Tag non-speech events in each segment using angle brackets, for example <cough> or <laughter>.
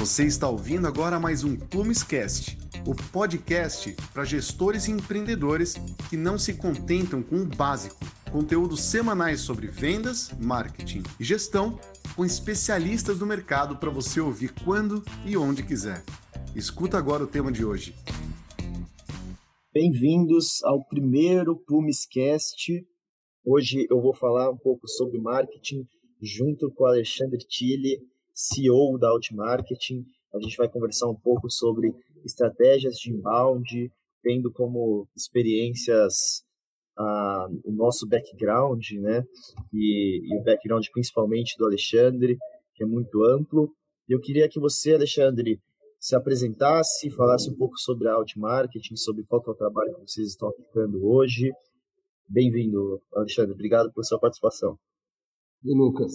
Você está ouvindo agora mais um Plumescast, o podcast para gestores e empreendedores que não se contentam com o básico. Conteúdos semanais sobre vendas, marketing e gestão com especialistas do mercado para você ouvir quando e onde quiser. Escuta agora o tema de hoje. Bem-vindos ao primeiro Plumescast. Hoje eu vou falar um pouco sobre marketing junto com o Alexandre Tille, CEO da Outmarketing. A gente vai conversar um pouco sobre estratégias de inbound, tendo como experiências ah, o nosso background, né? E, e, o background principalmente do Alexandre, que é muito amplo. Eu queria que você, Alexandre, se apresentasse, falasse um pouco sobre a Outmarketing, sobre qual é o trabalho que vocês estão aplicando hoje. Bem-vindo, Alexandre. Obrigado por sua participação. E Lucas,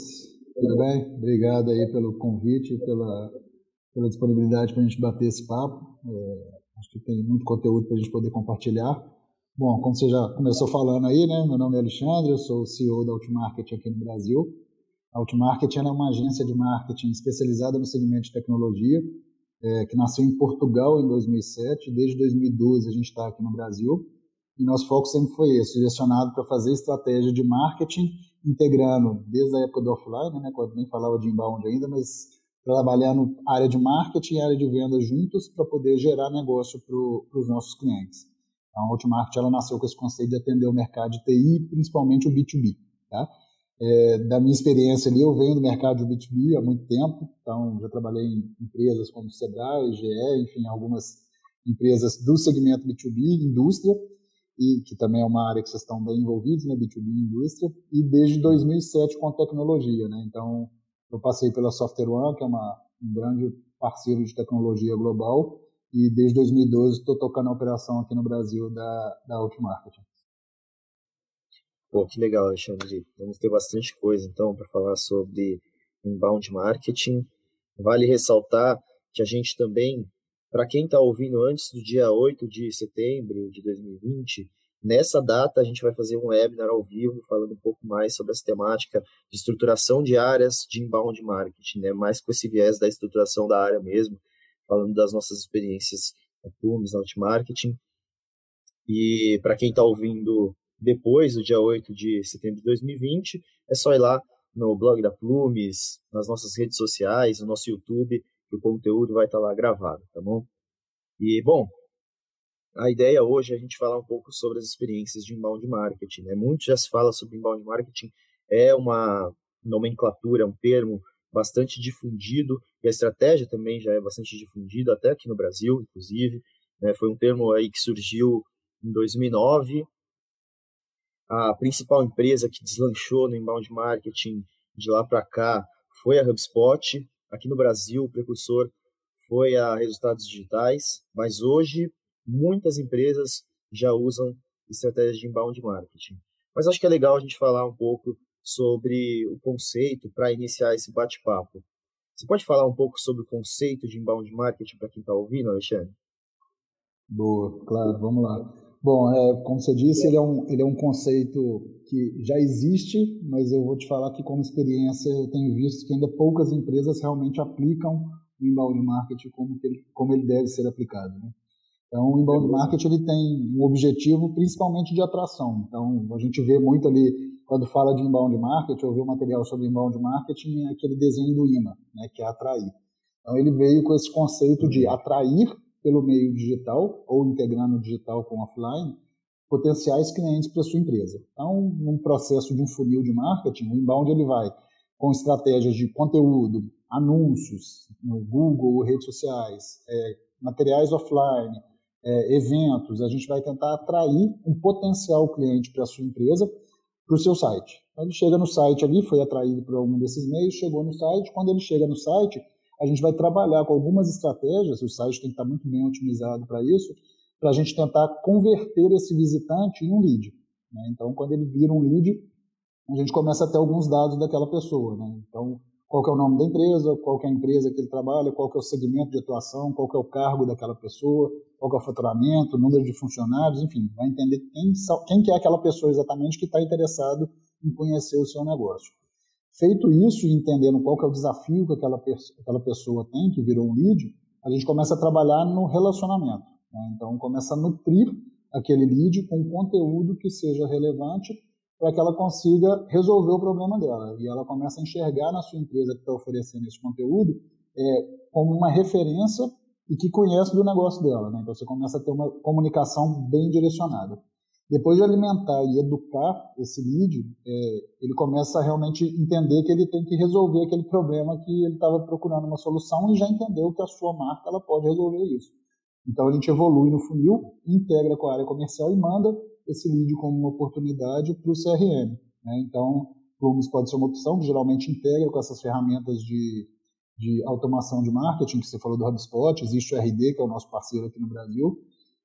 tudo bem? Obrigado aí pelo convite, pela, pela disponibilidade para a gente bater esse papo. É, acho que tem muito conteúdo para a gente poder compartilhar. Bom, como você já começou falando aí, né? Meu nome é Alexandre, eu sou o CEO da Outmarket aqui no Brasil. A Outmarket é uma agência de marketing especializada no segmento de tecnologia, é, que nasceu em Portugal em 2007. Desde 2012 a gente está aqui no Brasil. E nosso foco sempre foi esse, direcionado para fazer estratégia de marketing integrando desde a época do offline, né, quando nem falava de inbound ainda, mas trabalhando área de marketing e área de venda juntos para poder gerar negócio para os nossos clientes. Então, a Hotmart ela nasceu com esse conceito de atender o mercado de TI, principalmente o B2B. Tá? É, da minha experiência ali, eu venho do mercado de B2B há muito tempo, então já trabalhei em empresas como Sebrae, GE, enfim, algumas empresas do segmento B2B, indústria, e que também é uma área que vocês estão bem envolvidos, né, B2B indústria, e desde 2007 com tecnologia, né? Então, eu passei pela Software One, que é uma, um grande parceiro de tecnologia global, e desde 2012 estou tocando a operação aqui no Brasil da, da Outmarketing. Pô, que legal, Alexandre. Vamos ter bastante coisa, então, para falar sobre inbound marketing. Vale ressaltar que a gente também para quem está ouvindo antes do dia 8 de setembro de 2020, nessa data a gente vai fazer um webinar ao vivo falando um pouco mais sobre essa temática de estruturação de áreas de inbound marketing, né? mais com esse viés da estruturação da área mesmo, falando das nossas experiências na Plumes, na Marketing. E para quem está ouvindo depois do dia 8 de setembro de 2020, é só ir lá no blog da Plumes, nas nossas redes sociais, no nosso YouTube, o conteúdo vai estar lá gravado, tá bom? E, bom, a ideia hoje é a gente falar um pouco sobre as experiências de inbound marketing. Né? Muito já se fala sobre inbound marketing, é uma nomenclatura, é um termo bastante difundido, e a estratégia também já é bastante difundida, até aqui no Brasil, inclusive. Né? Foi um termo aí que surgiu em 2009. A principal empresa que deslanchou no inbound marketing de lá para cá foi a HubSpot, Aqui no Brasil, o precursor foi a resultados digitais, mas hoje muitas empresas já usam estratégias de inbound marketing. Mas acho que é legal a gente falar um pouco sobre o conceito para iniciar esse bate-papo. Você pode falar um pouco sobre o conceito de inbound marketing para quem está ouvindo, Alexandre? Boa, claro, vamos lá. Bom, é, como você disse, ele é, um, ele é um conceito que já existe, mas eu vou te falar que, como experiência, eu tenho visto que ainda poucas empresas realmente aplicam o inbound marketing como, ele, como ele deve ser aplicado. Né? Então, o inbound marketing ele tem um objetivo principalmente de atração. Então, a gente vê muito ali, quando fala de inbound marketing, ou vê o material sobre inbound marketing, é aquele desenho do imã, né, que é atrair. Então, ele veio com esse conceito de atrair pelo meio digital ou integrando o digital com o offline potenciais clientes para sua empresa. Então, num processo de um funil de marketing, o inbound ele vai com estratégias de conteúdo, anúncios no Google, redes sociais, é, materiais offline, é, eventos. A gente vai tentar atrair um potencial cliente para sua empresa para o seu site. Ele chega no site ali, foi atraído por algum desses meios, chegou no site. Quando ele chega no site, a gente vai trabalhar com algumas estratégias, o site tem que estar muito bem otimizado para isso, para a gente tentar converter esse visitante em um lead. Né? Então, quando ele vira um lead, a gente começa a ter alguns dados daquela pessoa. Né? Então, qual é o nome da empresa, qual é a empresa que ele trabalha, qual é o segmento de atuação, qual é o cargo daquela pessoa, qual é o faturamento, número de funcionários, enfim, vai entender quem, quem que é aquela pessoa exatamente que está interessado em conhecer o seu negócio. Feito isso e entendendo qual que é o desafio que aquela, aquela pessoa tem, que virou um lead, a gente começa a trabalhar no relacionamento. Né? Então, começa a nutrir aquele lead com conteúdo que seja relevante para que ela consiga resolver o problema dela. E ela começa a enxergar na sua empresa que está oferecendo esse conteúdo é, como uma referência e que conhece do negócio dela. Né? Então, você começa a ter uma comunicação bem direcionada. Depois de alimentar e educar esse lead, é, ele começa a realmente entender que ele tem que resolver aquele problema que ele estava procurando uma solução e já entendeu que a sua marca ela pode resolver isso. Então a gente evolui no funil, integra com a área comercial e manda esse lead como uma oportunidade para o CRM. Né? Então, Plumes pode ser uma opção que geralmente integra com essas ferramentas de, de automação de marketing que você falou do HubSpot, existe o RD, que é o nosso parceiro aqui no Brasil,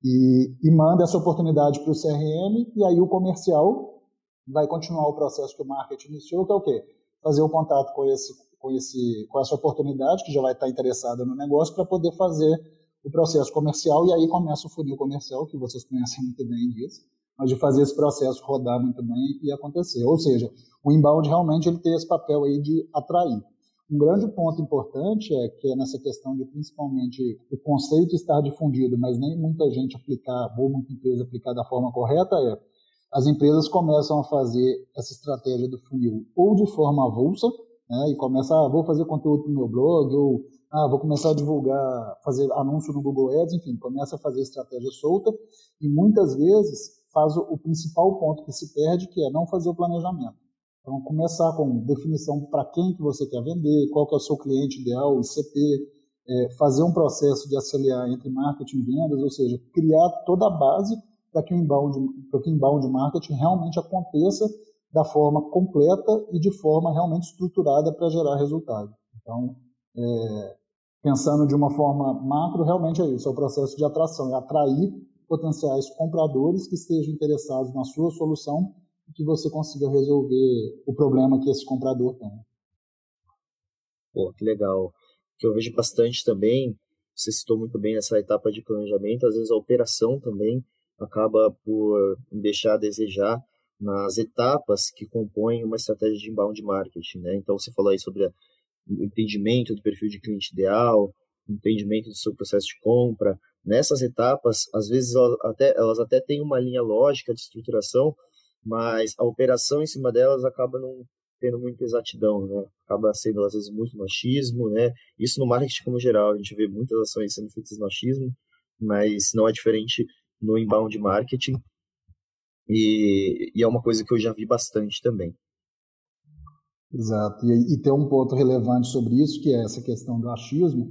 e, e manda essa oportunidade para o CRM, e aí o comercial vai continuar o processo que o marketing iniciou, que é o quê? Fazer o contato com, esse, com, esse, com essa oportunidade, que já vai estar interessada no negócio, para poder fazer o processo comercial, e aí começa o funil comercial, que vocês conhecem muito bem disso, mas de fazer esse processo rodar muito bem e acontecer. Ou seja, o inbound realmente ele tem esse papel aí de atrair. Um grande ponto importante é que nessa questão de principalmente o conceito estar difundido, mas nem muita gente aplicar, ou muita empresa aplicar da forma correta, é as empresas começam a fazer essa estratégia do funil ou de forma avulsa, né, e começa, ah, vou fazer conteúdo para o meu blog, ou ah, vou começar a divulgar, fazer anúncio no Google Ads, enfim, começa a fazer estratégia solta, e muitas vezes faz o, o principal ponto que se perde, que é não fazer o planejamento. Então, começar com definição para quem que você quer vender, qual que é o seu cliente ideal, o ICP, é, fazer um processo de acelerar entre marketing e vendas, ou seja, criar toda a base para que o inbound, para que o inbound marketing realmente aconteça da forma completa e de forma realmente estruturada para gerar resultado. Então, é, pensando de uma forma macro, realmente é isso, é o processo de atração, é atrair potenciais compradores que estejam interessados na sua solução que você consiga resolver o problema que esse comprador tem. Pô, que legal. Que eu vejo bastante também, você citou muito bem essa etapa de planejamento, às vezes a operação também acaba por deixar a desejar nas etapas que compõem uma estratégia de inbound marketing, né? Então você falou aí sobre o entendimento do perfil de cliente ideal, entendimento do seu processo de compra. Nessas etapas, às vezes elas até, elas até têm uma linha lógica de estruturação, mas a operação em cima delas acaba não tendo muita exatidão, né? Acaba sendo às vezes muito machismo, né? Isso no marketing como geral, a gente vê muitas ações sendo feitas machismo, mas não é diferente no inbound marketing. E, e é uma coisa que eu já vi bastante também. Exato. E, e tem um ponto relevante sobre isso, que é essa questão do achismo,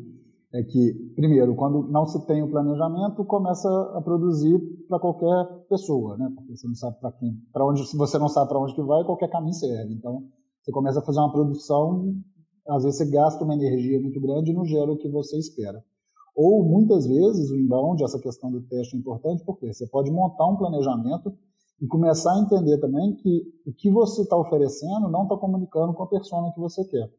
é que, primeiro, quando não se tem o planejamento, começa a produzir para qualquer pessoa, né? Porque você não sabe para quem, para onde, se você não sabe para onde que vai, qualquer caminho serve. Então, você começa a fazer uma produção, às vezes você gasta uma energia muito grande e não gera o que você espera. Ou muitas vezes o inbound, essa questão do teste é importante, porque você pode montar um planejamento e começar a entender também que o que você está oferecendo não está comunicando com a persona que você quer.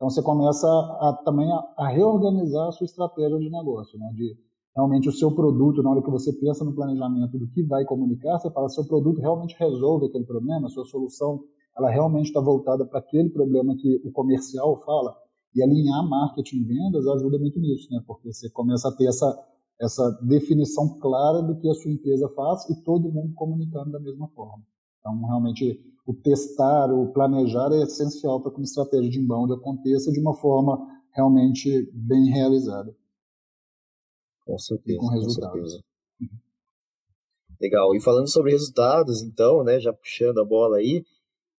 Então você começa a, também a, a, reorganizar a sua estratégia de negócio, né? De realmente o seu produto, na hora que você pensa no planejamento do que vai comunicar, você fala, seu produto realmente resolve aquele problema, sua solução, ela realmente está voltada para aquele problema que o comercial fala. E alinhar marketing e vendas ajuda muito nisso, né? Porque você começa a ter essa, essa definição clara do que a sua empresa faz e todo mundo comunicando da mesma forma. Então, realmente, o testar, o planejar é essencial para que uma estratégia de inbound aconteça de uma forma realmente bem realizada. Com certeza. Com resultados. Com certeza. Legal. E falando sobre resultados, então, né, já puxando a bola aí,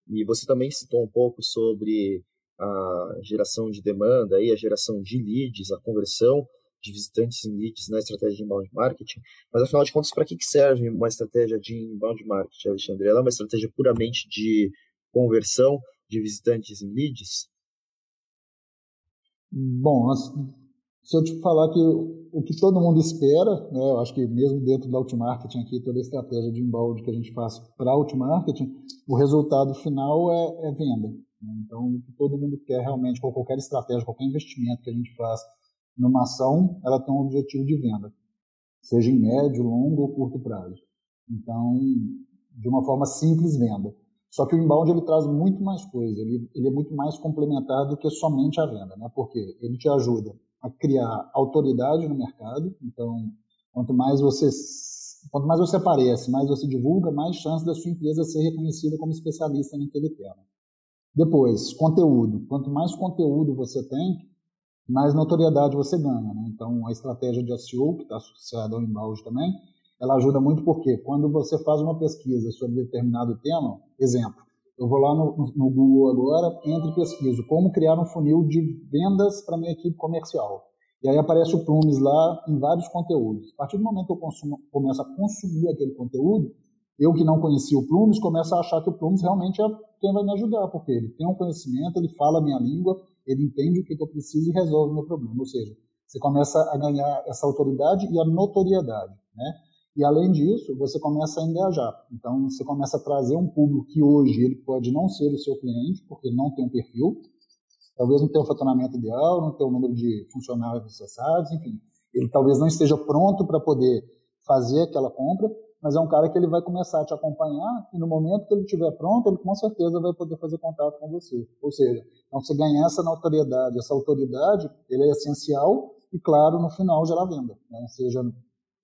e você também citou um pouco sobre a geração de demanda, aí, a geração de leads, a conversão de visitantes em leads na estratégia de inbound marketing, mas afinal de contas, para que serve uma estratégia de inbound marketing, Alexandre? Ela é uma estratégia puramente de conversão de visitantes em leads? Bom, se eu te falar que o que todo mundo espera, né, eu acho que mesmo dentro do outmarketing aqui, toda a estratégia de inbound que a gente faz para outmarketing, o resultado final é, é venda. Né? Então, o que todo mundo quer realmente, com qualquer estratégia, qualquer investimento que a gente faz numa ação, ela tem um objetivo de venda, seja em médio, longo ou curto prazo. Então, de uma forma simples, venda. Só que o inbound ele traz muito mais coisa, ele, ele é muito mais complementar do que somente a venda, né? Porque ele te ajuda a criar autoridade no mercado. Então, quanto mais você quanto mais você aparece, mais você divulga, mais chance da sua empresa ser reconhecida como especialista naquele tema. Depois, conteúdo. Quanto mais conteúdo você tem, mais notoriedade você ganha. Né? Então, a estratégia de SEO, que está associada ao inbound também, ela ajuda muito porque quando você faz uma pesquisa sobre determinado tema, exemplo, eu vou lá no, no Google agora, entro e pesquiso como criar um funil de vendas para minha equipe comercial. E aí aparece o Plumes lá em vários conteúdos. A partir do momento que eu consumo, começo a consumir aquele conteúdo, eu que não conhecia o Plumes, começo a achar que o Plumes realmente é quem vai me ajudar, porque ele tem um conhecimento, ele fala a minha língua, ele entende o que, eu preciso e resolve o meu problema. Ou seja, você começa a ganhar essa autoridade e a notoriedade, né? E além disso, você começa a engajar. Então, você começa a trazer um público que hoje ele pode não ser o seu cliente, porque não tem um perfil, talvez não tenha o faturamento ideal, não tenha o número de funcionários necessários, enfim. Ele talvez não esteja pronto para poder fazer aquela compra, mas é um cara que ele vai começar a te acompanhar e no momento que ele estiver pronto, ele com certeza vai poder fazer contato com você. Ou seja, então você ganhar essa notoriedade, essa autoridade, ele é essencial e, claro, no final gerar venda. Né? Seja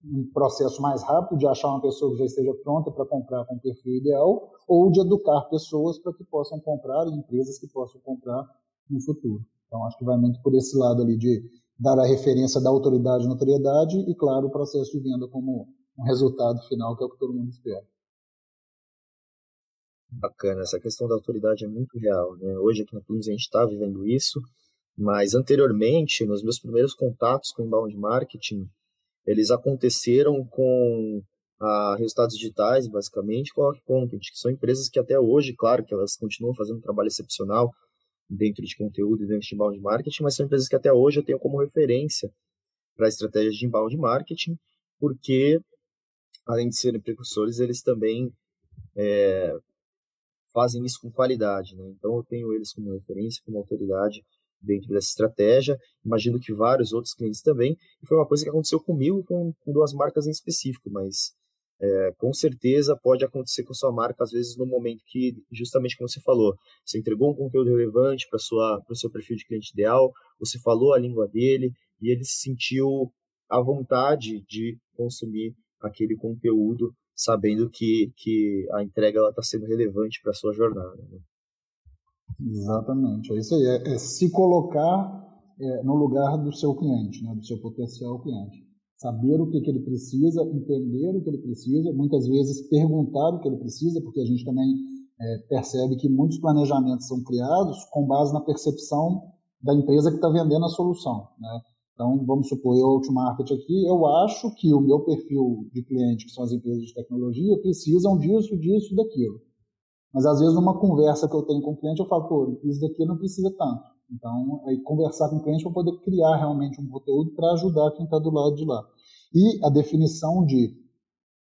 um processo mais rápido de achar uma pessoa que já esteja pronta para comprar com o perfil ideal ou de educar pessoas para que possam comprar e empresas que possam comprar no futuro. Então, acho que vai muito por esse lado ali de dar a referência da autoridade e notoriedade e, claro, o processo de venda como um resultado final, que é o que todo mundo espera. Bacana, essa questão da autoridade é muito real. Né? Hoje aqui na Plumes a gente está vivendo isso, mas anteriormente, nos meus primeiros contatos com inbound marketing, eles aconteceram com ah, resultados digitais, basicamente, com a Content, que são empresas que até hoje, claro, que elas continuam fazendo um trabalho excepcional dentro de conteúdo e dentro de inbound marketing, mas são empresas que até hoje eu tenho como referência para estratégias de inbound marketing, porque, além de serem precursores, eles também é, fazem isso com qualidade. Né? Então, eu tenho eles como referência, como autoridade dentro dessa estratégia. Imagino que vários outros clientes também. E foi uma coisa que aconteceu comigo com, com duas marcas em específico, mas é, com certeza pode acontecer com sua marca, às vezes no momento que, justamente como você falou, você entregou um conteúdo relevante para o seu perfil de cliente ideal, você falou a língua dele e ele se sentiu à vontade de consumir aquele conteúdo, sabendo que, que a entrega está sendo relevante para a sua jornada. Né? Exatamente, é isso aí. É, é se colocar é, no lugar do seu cliente, né, do seu potencial cliente. Saber o que, que ele precisa, entender o que ele precisa, muitas vezes perguntar o que ele precisa, porque a gente também é, percebe que muitos planejamentos são criados com base na percepção da empresa que está vendendo a solução. Né? Então, vamos supor, eu, Outmarket aqui, eu acho que o meu perfil de cliente, que são as empresas de tecnologia, precisam disso, disso, daquilo. Mas às vezes numa conversa que eu tenho com o cliente, eu falo, pô, isso daqui não precisa tanto. Então, aí conversar com o cliente para poder criar realmente um conteúdo para ajudar quem está do lado de lá. E a definição de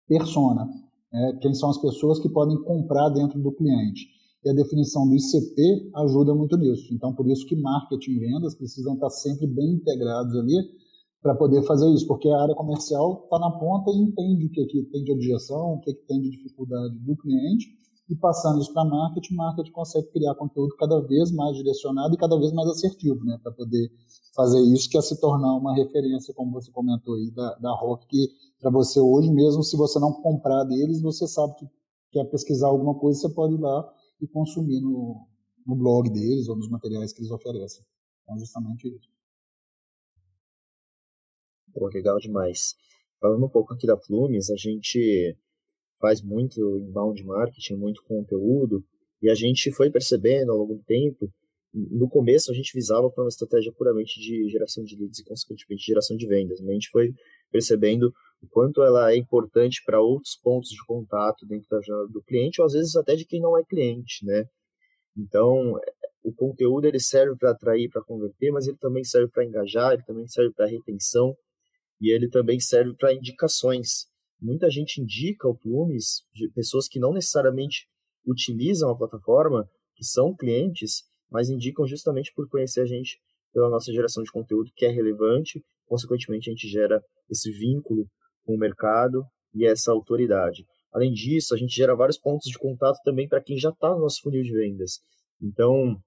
persona, né, quem são as pessoas que podem comprar dentro do cliente. E a definição do ICP ajuda muito nisso. Então, por isso que marketing e vendas precisam estar sempre bem integrados ali para poder fazer isso, porque a área comercial está na ponta e entende o que, que tem de objeção, o que, que tem de dificuldade do cliente e passando isso para marketing, marketing consegue criar conteúdo cada vez mais direcionado e cada vez mais assertivo, né, para poder fazer isso, que é se tornar uma referência, como você comentou aí, da, da Rock, que para você hoje, mesmo se você não comprar deles, você sabe que quer pesquisar alguma coisa, você pode ir lá e consumir no, no blog deles ou nos materiais que eles oferecem. Então, justamente isso. Pô, legal demais. Falando um pouco aqui da Plumes, a gente faz muito inbound marketing, muito conteúdo, e a gente foi percebendo ao longo do tempo, no começo a gente visava para uma estratégia puramente de geração de leads e consequentemente geração de vendas, a gente foi percebendo o quanto ela é importante para outros pontos de contato dentro da jornada do cliente, ou às vezes até de quem não é cliente, né? Então, o conteúdo ele serve para atrair, para converter, mas ele também serve para engajar, ele também serve para retenção e ele também serve para indicações muita gente indica o Plumes pessoas que não necessariamente utilizam a plataforma, que são clientes, mas indicam justamente por conhecer a gente pela nossa geração de conteúdo que é relevante, consequentemente a gente gera esse vínculo com o mercado e essa autoridade. Além disso, a gente gera vários pontos de contato também para quem já está no nosso funil de vendas. Então,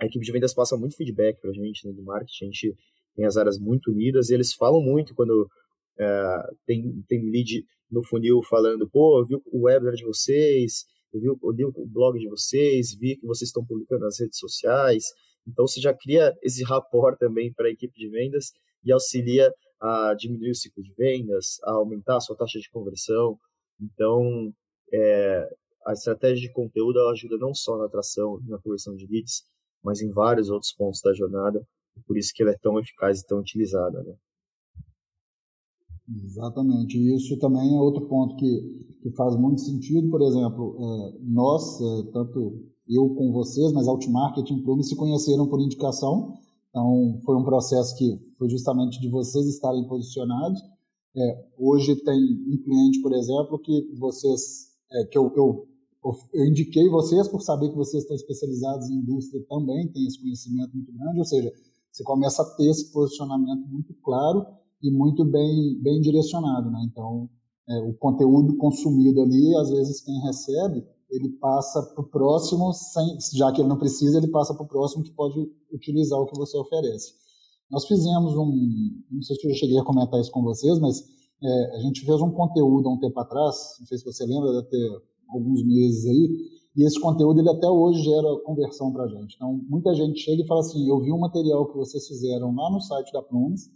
a equipe de vendas passa muito feedback para a gente, né, do marketing, a gente tem as áreas muito unidas e eles falam muito quando é, tem, tem lead no funil falando, pô, eu vi o webinar de vocês, eu vi, eu li o blog de vocês, vi que vocês estão publicando nas redes sociais, então você já cria esse <laughs> rapport também para a equipe de vendas e auxilia a diminuir o ciclo de vendas, a aumentar a sua taxa de conversão. Então, é, a estratégia de conteúdo ajuda não só na atração e na conversão de leads, mas em vários outros pontos da jornada, por isso que ela é tão eficaz e tão utilizada. Né? Exatamente. Isso também é outro ponto que, que faz muito sentido. Por exemplo, é, nós, é, tanto eu com vocês, mas Outmarket e Plume se conheceram por indicação. Então, foi um processo que foi justamente de vocês estarem posicionados. É, hoje tem um cliente, por exemplo, que vocês, é, que eu, eu, eu indiquei vocês por saber que vocês estão especializados em indústria também, tem esse conhecimento muito grande, ou seja, você começa a ter esse posicionamento muito claro e muito bem, bem direcionado. Né? Então, é, o conteúdo consumido ali, às vezes quem recebe, ele passa para o próximo, sem, já que ele não precisa, ele passa para o próximo que pode utilizar o que você oferece. Nós fizemos um, não sei se eu cheguei a comentar isso com vocês, mas é, a gente fez um conteúdo há um tempo atrás, não sei se você lembra, deve ter alguns meses aí, e esse conteúdo ele até hoje gera conversão para a gente. Então, muita gente chega e fala assim, eu vi um material que vocês fizeram lá no site da Plumes,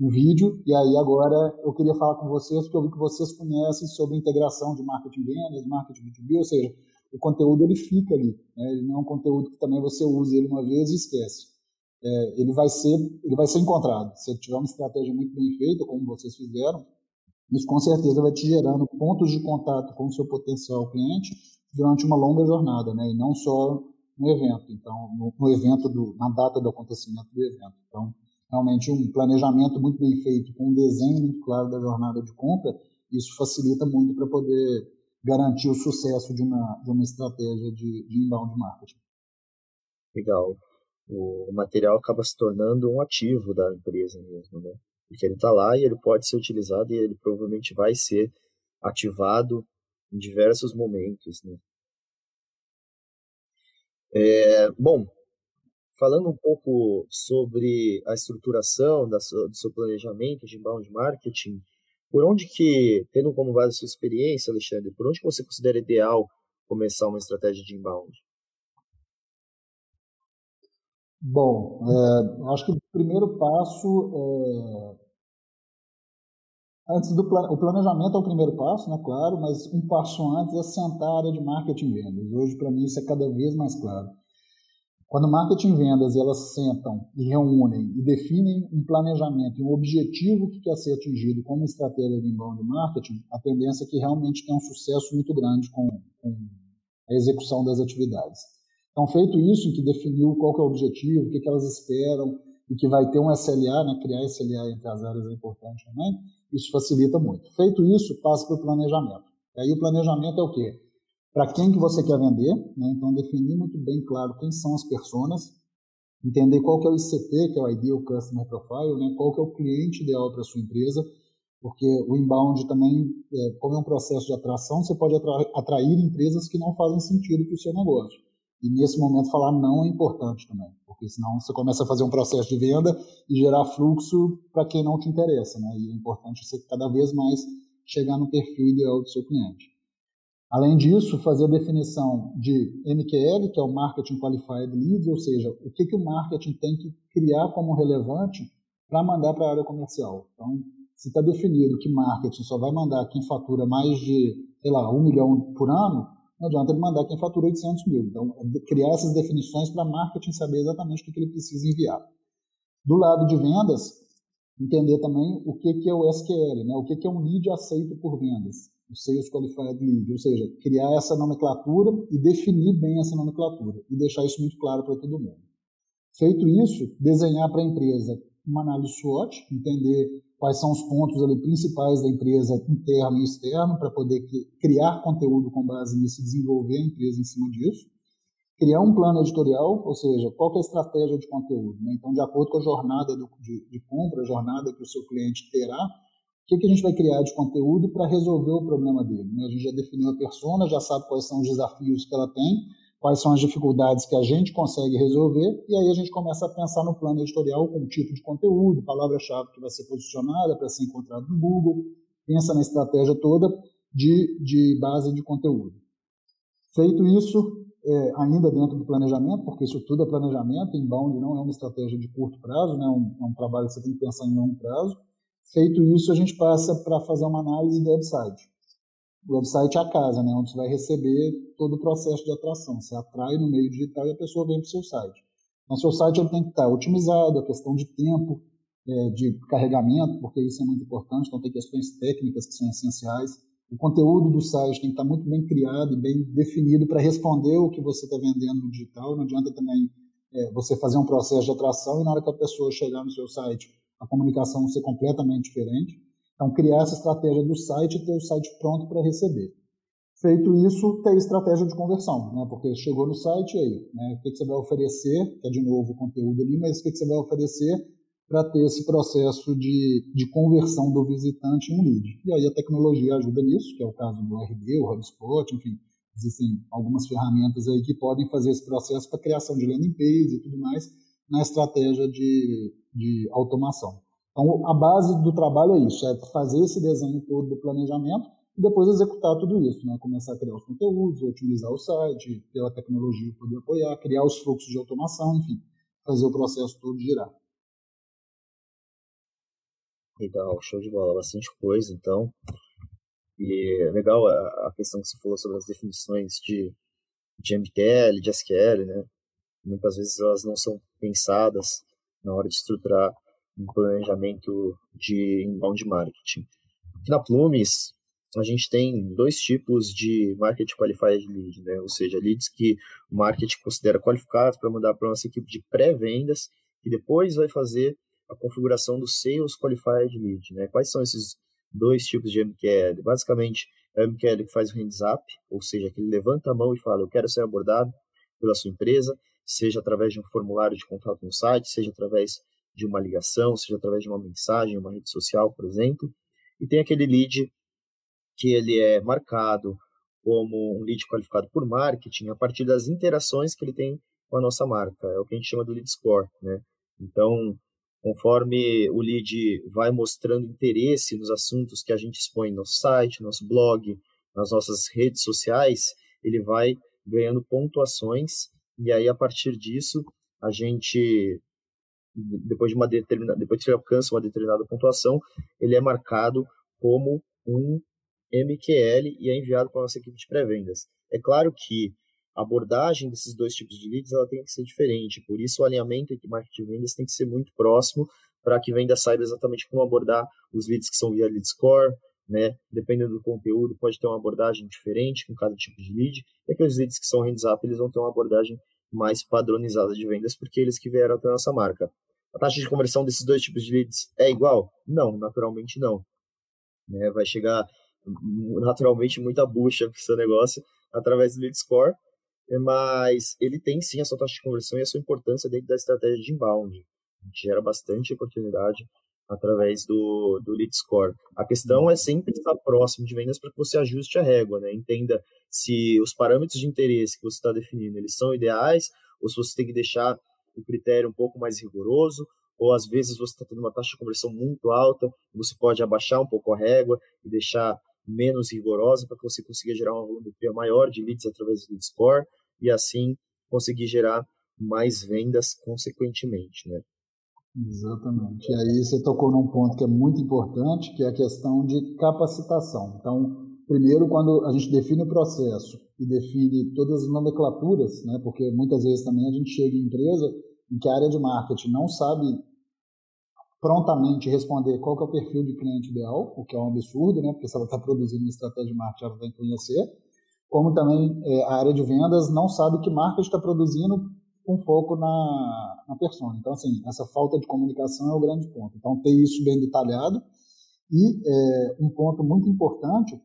um vídeo, e aí agora eu queria falar com vocês, porque eu vi que vocês conhecem sobre integração de marketing vendas, marketing B2B, ou seja, o conteúdo ele fica ali, né? ele não é um conteúdo que também você usa ele uma vez e esquece. É, ele vai ser ele vai ser encontrado. Se tiver uma estratégia muito bem feita, como vocês fizeram, isso com certeza vai te gerando pontos de contato com o seu potencial cliente durante uma longa jornada, né? E não só no evento. Então, no, no evento do, na data do acontecimento do evento. Então, realmente um planejamento muito bem feito, com um desenho muito claro da jornada de compra, isso facilita muito para poder garantir o sucesso de uma, de uma estratégia de, de inbound marketing. Legal. O material acaba se tornando um ativo da empresa mesmo, né? Porque ele está lá e ele pode ser utilizado e ele provavelmente vai ser ativado em diversos momentos, né? É, bom, Falando um pouco sobre a estruturação da do seu planejamento de inbound marketing, por onde que, tendo como base a sua experiência, Alexandre, por onde você considera ideal começar uma estratégia de inbound? Bom, é, acho que o primeiro passo é... Antes do plan... o planejamento é o primeiro passo, né, claro, mas um passo antes é sentar a área de marketing e vendas. Hoje, para mim, isso é cada vez mais claro. Quando marketing e vendas elas sentam e reúnem e definem um planejamento e um objetivo que quer ser atingido como estratégia de inbound marketing, a tendência é que realmente tenha um sucesso muito grande com, com a execução das atividades. Então, feito isso, em que definiu qual que é o objetivo, o que, que elas esperam, e que vai ter um SLA, né, criar SLA entre as áreas é importante também, isso facilita muito. Feito isso, passa para o planejamento. E aí o planejamento é o quê? Para quem que você quer vender, né? então definir muito bem claro quem são as pessoas, entender qual que é o ICP, que é o Ideal Customer Profile, né? qual que é o cliente ideal para sua empresa, porque o inbound também, é, como é um processo de atração, você pode atrair empresas que não fazem sentido para o seu negócio. E nesse momento falar não é importante também, porque senão você começa a fazer um processo de venda e gerar fluxo para quem não te interessa, né? E é importante você cada vez mais chegar no perfil ideal do seu cliente. Além disso, fazer a definição de MQL, que é o Marketing Qualified Leads, ou seja, o que, que o marketing tem que criar como relevante para mandar para a área comercial. Então, se está definido que marketing só vai mandar quem fatura mais de, sei lá, um milhão por ano, não adianta ele mandar quem fatura 800 mil. Então, é criar essas definições para marketing saber exatamente o que, que ele precisa enviar. Do lado de vendas, entender também o que, que é o SQL, né? o que, que é um lead aceito por vendas o Sales Qualified Lead, ou seja, criar essa nomenclatura e definir bem essa nomenclatura e deixar isso muito claro para todo mundo. Feito isso, desenhar para a empresa uma análise SWOT, entender quais são os pontos ali principais da empresa interno e externo para poder criar conteúdo com base nisso e desenvolver a empresa em cima disso. Criar um plano editorial, ou seja, qual é a estratégia de conteúdo. Né? Então, de acordo com a jornada do, de, de compra, a jornada que o seu cliente terá, que, que a gente vai criar de conteúdo para resolver o problema dele. Né? A gente já definiu a persona, já sabe quais são os desafios que ela tem, quais são as dificuldades que a gente consegue resolver, e aí a gente começa a pensar no plano editorial com o tipo de conteúdo, palavra-chave que vai ser posicionada para ser encontrado no Google, pensa na estratégia toda de, de base de conteúdo. Feito isso, é, ainda dentro do planejamento, porque isso tudo é planejamento, inbound não é uma estratégia de curto prazo, né? é, um, é um trabalho que você tem que pensar em longo prazo. Feito isso, a gente passa para fazer uma análise do website. O website é a casa, né, onde você vai receber todo o processo de atração. Você atrai no meio digital e a pessoa vem para o seu site. Então, seu site ele tem que estar otimizado, a questão de tempo, é, de carregamento, porque isso é muito importante, então tem questões técnicas que são essenciais. O conteúdo do site tem que estar muito bem criado e bem definido para responder o que você está vendendo no digital. Não adianta também é, você fazer um processo de atração e na hora que a pessoa chegar no seu site a comunicação ser completamente diferente. Então, criar essa estratégia do site e ter o site pronto para receber. Feito isso, ter estratégia de conversão, né? porque chegou no site, e aí? Né? O que, você vai oferecer, que é de novo o conteúdo ali, mas o que, que você vai oferecer para ter esse processo de, de conversão do visitante em um lead. E aí a tecnologia ajuda nisso, que é o caso do RD, o HubSpot, enfim, existem algumas ferramentas aí que podem fazer esse processo para criação de landing page e tudo mais, na estratégia de, de automação. Então, a base do trabalho é isso, é fazer esse desenho todo do planejamento e depois executar tudo isso, né? Começar a criar os conteúdos, otimizar o site, ter a tecnologia poder apoiar, criar os fluxos de automação, enfim, fazer o processo todo girar. Legal, show de bola, bastante coisa, então. E é legal a, questão que você falou sobre as definições de, de MQL, de SQL, né? muitas vezes elas não são pensadas na hora de estruturar um planejamento de inbound marketing. Aqui na Plumes, a gente tem dois tipos de market qualified lead, né? ou seja, leads que o marketing considera qualificados para mandar para a nossa equipe de pré-vendas, que depois vai fazer a configuração do sales qualified lead. Né? Quais são esses dois tipos de MQL? Basicamente, é o MQL que faz o hands up, ou seja, que ele levanta a mão e fala, eu quero ser abordado pela sua empresa, seja através de um formulário de contato no site, seja através de uma ligação, seja através de uma mensagem, uma rede social, por exemplo. E tem aquele lead que ele é marcado como um lead qualificado por marketing a partir das interações que ele tem com a nossa marca. É o que a gente chama do lead score, né? Então, conforme o lead vai mostrando interesse nos assuntos que a gente expõe no site, no nosso blog, nas nossas redes sociais, ele vai ganhando pontuações e aí, a partir disso, a gente, depois de uma determinada, depois que ele alcança uma determinada pontuação, ele é marcado como um MQL e é enviado para a nossa equipe de pré-vendas. É claro que a abordagem desses dois tipos de leads ela tem que ser diferente, por isso o alinhamento entre marketing e vendas tem que ser muito próximo para que venda saiba exatamente como abordar os leads que são via lead score, né? Dependendo do conteúdo, pode ter uma abordagem diferente com cada tipo de lead. E aqueles leads que são hands up, eles vão ter uma abordagem mais padronizada de vendas, porque eles que vieram até a nossa marca. A taxa de conversão desses dois tipos de leads é igual? Não, naturalmente não. Né? Vai chegar naturalmente muita bucha para o seu negócio através do lead score, mas ele tem sim a sua taxa de conversão e a sua importância dentro da estratégia de inbound. A gente gera bastante oportunidade através do, do lead score. A questão é sempre estar próximo de vendas para que você ajuste a régua, né? Entenda se os parâmetros de interesse que você está definindo, eles são ideais, ou se você tem que deixar o critério um pouco mais rigoroso, ou às vezes você está tendo uma taxa de conversão muito alta, você pode abaixar um pouco a régua e deixar menos rigorosa para que você consiga gerar uma volumetria maior de leads através do lead score e assim conseguir gerar mais vendas consequentemente, né? Exatamente. E aí você tocou num ponto que é muito importante, que é a questão de capacitação. Então, primeiro, quando a gente define o processo e define todas as nomenclaturas, né, porque muitas vezes também a gente chega em empresa em que a área de marketing não sabe prontamente responder qual é o perfil de cliente ideal, o que é um absurdo, né, porque se ela está produzindo uma estratégia de marketing, ela tem que conhecer, como também é, a área de vendas não sabe que marca está produzindo com foco na, na persona. Então, assim, essa falta de comunicação é o grande ponto. Então, ter isso bem detalhado. E é, um ponto muito importante,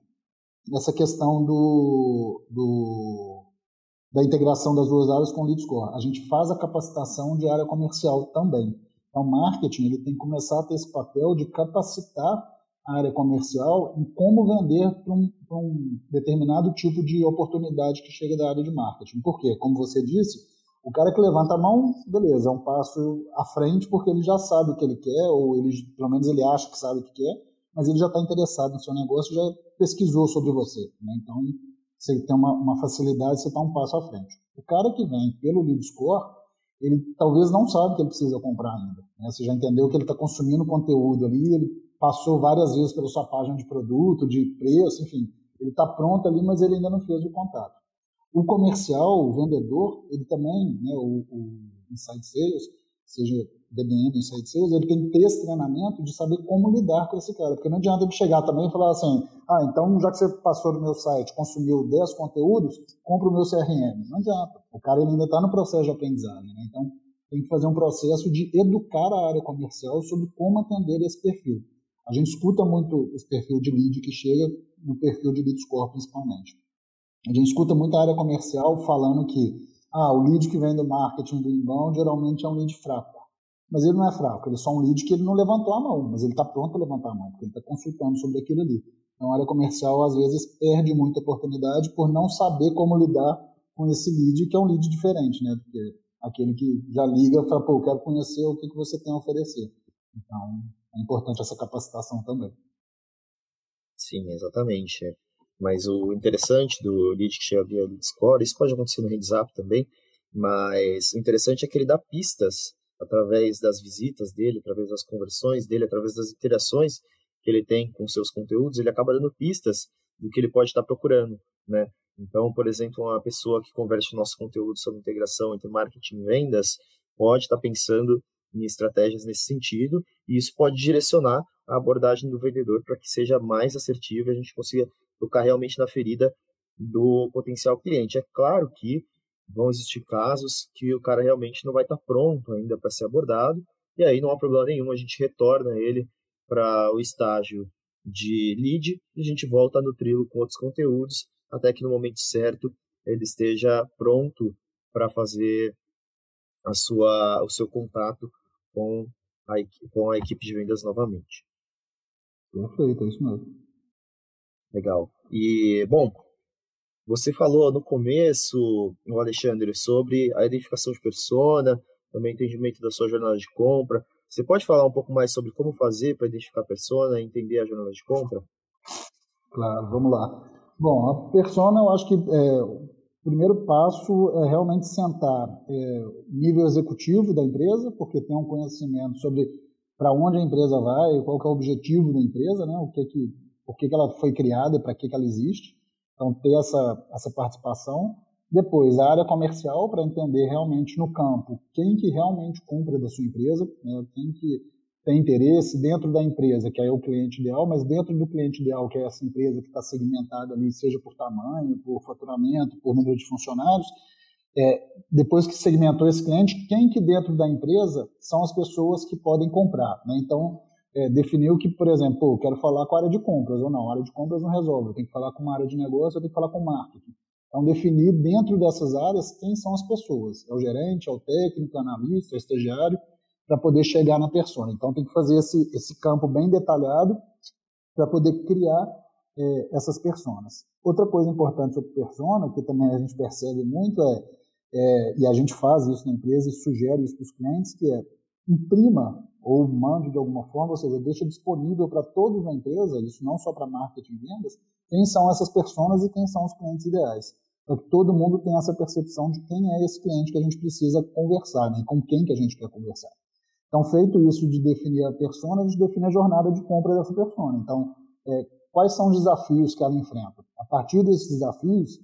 essa questão do, do, da integração das duas áreas com o Lead Score. A gente faz a capacitação de área comercial também. Então, marketing ele tem que começar a ter esse papel de capacitar a área comercial em como vender para um, um, determinado tipo de oportunidade que chega da área de marketing. Por quê? Como você disse, o cara que levanta a mão, beleza, é um passo à frente porque ele já sabe o que ele quer, ou ele, pelo menos ele acha que sabe o que quer, mas ele já está interessado no seu negócio, já pesquisou sobre você. Né? Então, você tem uma, uma facilidade, você está um passo à frente. O cara que vem pelo lead score, ele talvez não sabe que ele precisa comprar ainda. Né? Você já entendeu que ele está consumindo conteúdo ali, ele passou várias vezes pela sua página de produto, de preço, enfim, ele está pronto ali, mas ele ainda não fez o contato. O comercial, o vendedor, ele também, né, o, o Inside Sales, seja DBM, Inside Sales, ele tem que ter esse treinamento de saber como lidar com esse cara. Porque não adianta ele chegar também e falar assim, ah, então já que você passou no meu site, consumiu 10 conteúdos, compra o meu CRM. Não adianta. O cara ainda está no processo de aprendizagem. Né? Então, tem que fazer um processo de educar a área comercial sobre como atender esse perfil. A gente escuta muito esse perfil de lead que chega no perfil de lead score, principalmente. A gente escuta muito a área comercial falando que ah, o lead que vem do marketing do inbound geralmente é um lead fraco. Mas ele não é fraco, ele é só um lead que ele não levantou a mão, mas ele está pronto a levantar a mão, porque ele está consultando sobre aquilo ali. Então a área comercial às vezes perde muita oportunidade por não saber como lidar com esse lead, que é um lead diferente, né? Porque aquele que já liga fala, pô, eu quero conhecer o que, que você tem a oferecer. Então é importante essa capacitação também. Sim, exatamente. Mas o interessante do lead que chega via score, isso pode acontecer no WhatsApp também, mas o interessante é que ele dá pistas através das visitas dele, através das conversões dele, através das interações que ele tem com seus conteúdos, ele acaba dando pistas do que ele pode estar procurando, né? Então, por exemplo, uma pessoa que converte o nosso conteúdo sobre integração entre marketing e vendas pode estar pensando em estratégias nesse sentido, e isso pode direcionar a abordagem do vendedor para que seja mais assertiva e a gente consiga tocar realmente na ferida do potencial cliente. É claro que vão existir casos que o cara realmente não vai estar pronto ainda para ser abordado, e aí não há problema nenhum, a gente retorna ele para o estágio de lead e a gente volta no trilho com outros conteúdos, até que no momento certo ele esteja pronto para fazer a sua, o seu contato com a, com a equipe de vendas novamente. Perfeito, é isso mesmo. Legal. E, bom, você falou no começo, Alexandre, sobre a identificação de persona, também entendimento da sua jornada de compra. Você pode falar um pouco mais sobre como fazer para identificar a persona e entender a jornada de compra? Claro, vamos lá. Bom, a persona, eu acho que é, o primeiro passo é realmente sentar é, nível executivo da empresa, porque tem um conhecimento sobre para onde a empresa vai, qual é o objetivo da empresa, né? o que que, por que, que ela foi criada e para que, que ela existe. Então, ter essa, essa participação. Depois, a área comercial, para entender realmente no campo quem que realmente compra da sua empresa, né, quem que tem interesse dentro da empresa, que é o cliente ideal, mas dentro do cliente ideal, que é essa empresa que está segmentada ali, seja por tamanho, por faturamento, por número de funcionários, é, depois que segmentou esse cliente, quem que dentro da empresa são as pessoas que podem comprar. Né? Então, é, definiu que, por exemplo, eu quero falar com a área de compras, ou não, a área de compras não resolve, eu tenho que falar com uma área de negócio, eu tenho que falar com marketing. Então, definir dentro dessas áreas quem são as pessoas. É o gerente, é o técnico, é o analista, é o estagiário, para poder chegar na persona. Então, tem que fazer esse, esse campo bem detalhado para poder criar é, essas personas. Outra coisa importante sobre persona, que também a gente percebe muito, é, é e a gente faz isso na empresa e sugere isso para os clientes, que é imprima ou mande de alguma forma, ou seja, deixa disponível para todos na empresa, isso não só para marketing e vendas, quem são essas pessoas e quem são os clientes ideais. Para que todo mundo tenha essa percepção de quem é esse cliente que a gente precisa conversar, né, com quem que a gente quer conversar. Então, feito isso de definir a persona, a gente define a jornada de compra dessa persona. Então, é, quais são os desafios que ela enfrenta? A partir desses desafios,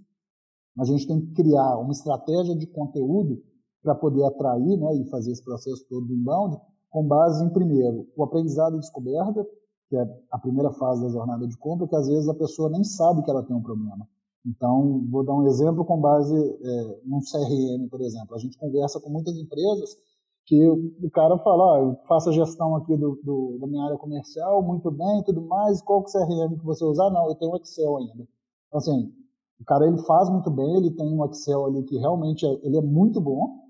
a gente tem que criar uma estratégia de conteúdo para poder atrair né, e fazer esse processo todo do inbound, com base em, primeiro, o aprendizado e descoberta, que é a primeira fase da jornada de compra, que às vezes a pessoa nem sabe que ela tem um problema. Então, vou dar um exemplo com base é, num CRM, por exemplo. A gente conversa com muitas empresas que o cara fala, ó, eu faço a gestão aqui do, do, da minha área comercial, muito bem, tudo mais, qual que é CRM que você usar? Não, eu tenho o Excel ainda. Então, assim, o cara ele faz muito bem, ele tem um Excel ali que realmente é, ele é muito bom,